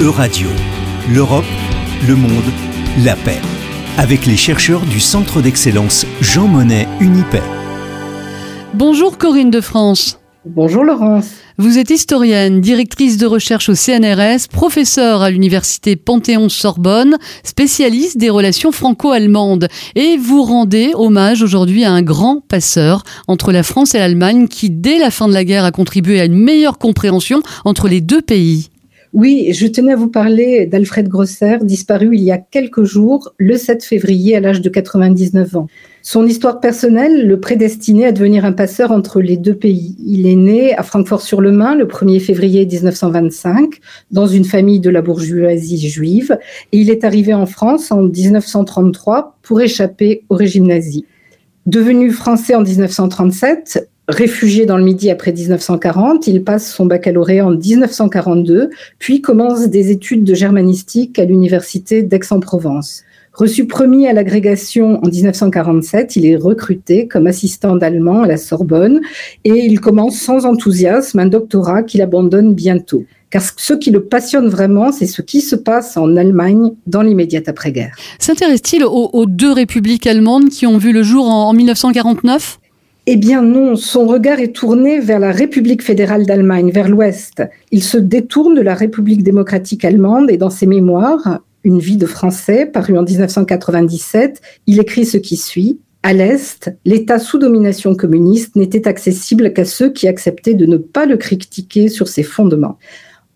Euradio, l'Europe, le monde, la paix. Avec les chercheurs du Centre d'excellence Jean Monnet Unipaix. Bonjour Corinne de France. Bonjour Laurence. Vous êtes historienne, directrice de recherche au CNRS, professeure à l'université Panthéon-Sorbonne, spécialiste des relations franco-allemandes. Et vous rendez hommage aujourd'hui à un grand passeur entre la France et l'Allemagne qui, dès la fin de la guerre, a contribué à une meilleure compréhension entre les deux pays. Oui, je tenais à vous parler d'Alfred Grosser, disparu il y a quelques jours, le 7 février, à l'âge de 99 ans. Son histoire personnelle le prédestinait à devenir un passeur entre les deux pays. Il est né à Francfort-sur-le-Main le 1er février 1925 dans une famille de la bourgeoisie juive et il est arrivé en France en 1933 pour échapper au régime nazi. Devenu français en 1937, Réfugié dans le Midi après 1940, il passe son baccalauréat en 1942, puis commence des études de germanistique à l'université d'Aix-en-Provence. Reçu premier à l'agrégation en 1947, il est recruté comme assistant d'allemand à la Sorbonne et il commence sans enthousiasme un doctorat qu'il abandonne bientôt. Car ce qui le passionne vraiment, c'est ce qui se passe en Allemagne dans l'immédiate après-guerre. S'intéresse-t-il aux, deux républiques allemandes qui ont vu le jour en 1949 eh bien non, son regard est tourné vers la République fédérale d'Allemagne, vers l'Ouest. Il se détourne de la République démocratique allemande et dans ses mémoires, Une vie de français, paru en 1997, il écrit ce qui suit. À l'Est, l'État sous domination communiste n'était accessible qu'à ceux qui acceptaient de ne pas le critiquer sur ses fondements.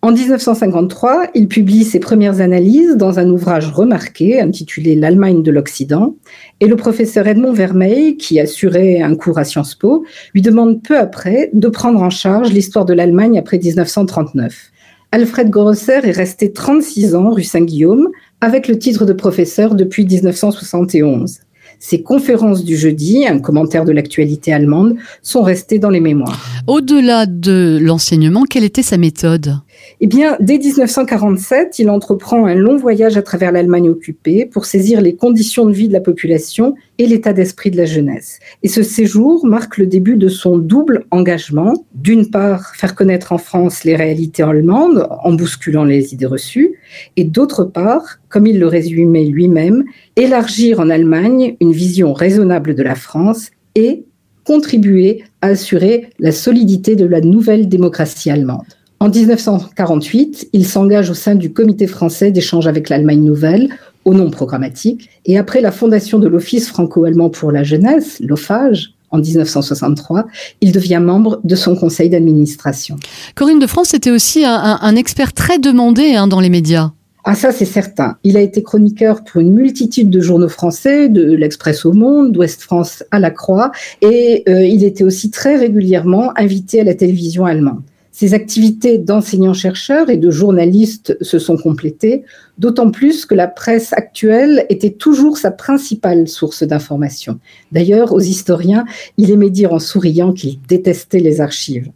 En 1953, il publie ses premières analyses dans un ouvrage remarqué intitulé L'Allemagne de l'Occident, et le professeur Edmond Vermeil, qui assurait un cours à Sciences Po, lui demande peu après de prendre en charge l'histoire de l'Allemagne après 1939. Alfred Grosser est resté 36 ans rue Saint-Guillaume, avec le titre de professeur depuis 1971. Ces conférences du jeudi, un commentaire de l'actualité allemande, sont restées dans les mémoires. Au-delà de l'enseignement, quelle était sa méthode? Eh bien, dès 1947, il entreprend un long voyage à travers l'Allemagne occupée pour saisir les conditions de vie de la population et l'état d'esprit de la jeunesse. Et ce séjour marque le début de son double engagement. D'une part, faire connaître en France les réalités allemandes en bousculant les idées reçues, et d'autre part, comme il le résumait lui-même, élargir en Allemagne une vision raisonnable de la France et contribuer à assurer la solidité de la nouvelle démocratie allemande. En 1948, il s'engage au sein du Comité français d'échange avec l'Allemagne nouvelle, au nom programmatique, et après la fondation de l'Office franco-allemand pour la jeunesse, l'OFAGE, en 1963, il devient membre de son conseil d'administration. Corinne de France était aussi un, expert très demandé hein, dans les médias. Ah ça c'est certain. Il a été chroniqueur pour une multitude de journaux français, de l'Express au Monde, d'Ouest France à la Croix, et euh, il était aussi très régulièrement invité à la télévision allemande. Ses activités d'enseignant-chercheur et de journaliste se sont complétées, d'autant plus que la presse actuelle était toujours sa principale source d'information. D'ailleurs, aux historiens, il aimait dire en souriant qu'il détestait les archives.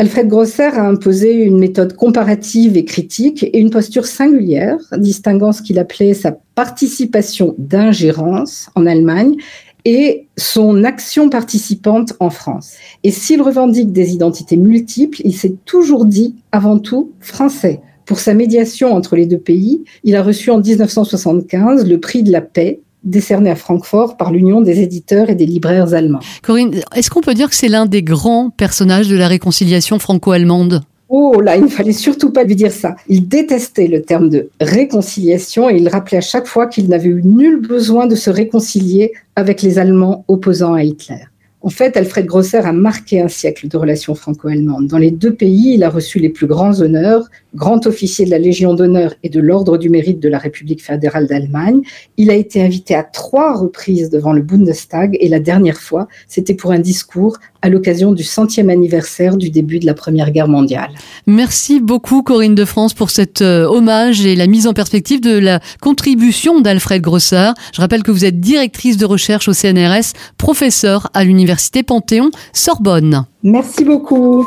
Alfred Grosser a imposé une méthode comparative et critique et une posture singulière, distinguant ce qu'il appelait sa participation d'ingérence en Allemagne et son action participante en France. Et s'il revendique des identités multiples, il s'est toujours dit avant tout français. Pour sa médiation entre les deux pays, il a reçu en 1975 le prix de la paix décerné à Francfort par l'Union des éditeurs et des libraires allemands. Corinne, est-ce qu'on peut dire que c'est l'un des grands personnages de la réconciliation franco-allemande? Oh là, il ne fallait surtout pas lui dire ça. Il détestait le terme de réconciliation et il rappelait à chaque fois qu'il n'avait eu nul besoin de se réconcilier avec les Allemands opposants à Hitler. En fait, Alfred Grosser a marqué un siècle de relations franco-allemandes. Dans les deux pays, il a reçu les plus grands honneurs, grand officier de la Légion d'honneur et de l'Ordre du mérite de la République fédérale d'Allemagne. Il a été invité à trois reprises devant le Bundestag et la dernière fois, c'était pour un discours à l'occasion du centième anniversaire du début de la Première Guerre mondiale. Merci beaucoup Corinne de France pour cet euh, hommage et la mise en perspective de la contribution d'Alfred Grosser. Je rappelle que vous êtes directrice de recherche au CNRS, professeur à l'Université Panthéon Sorbonne. Merci beaucoup.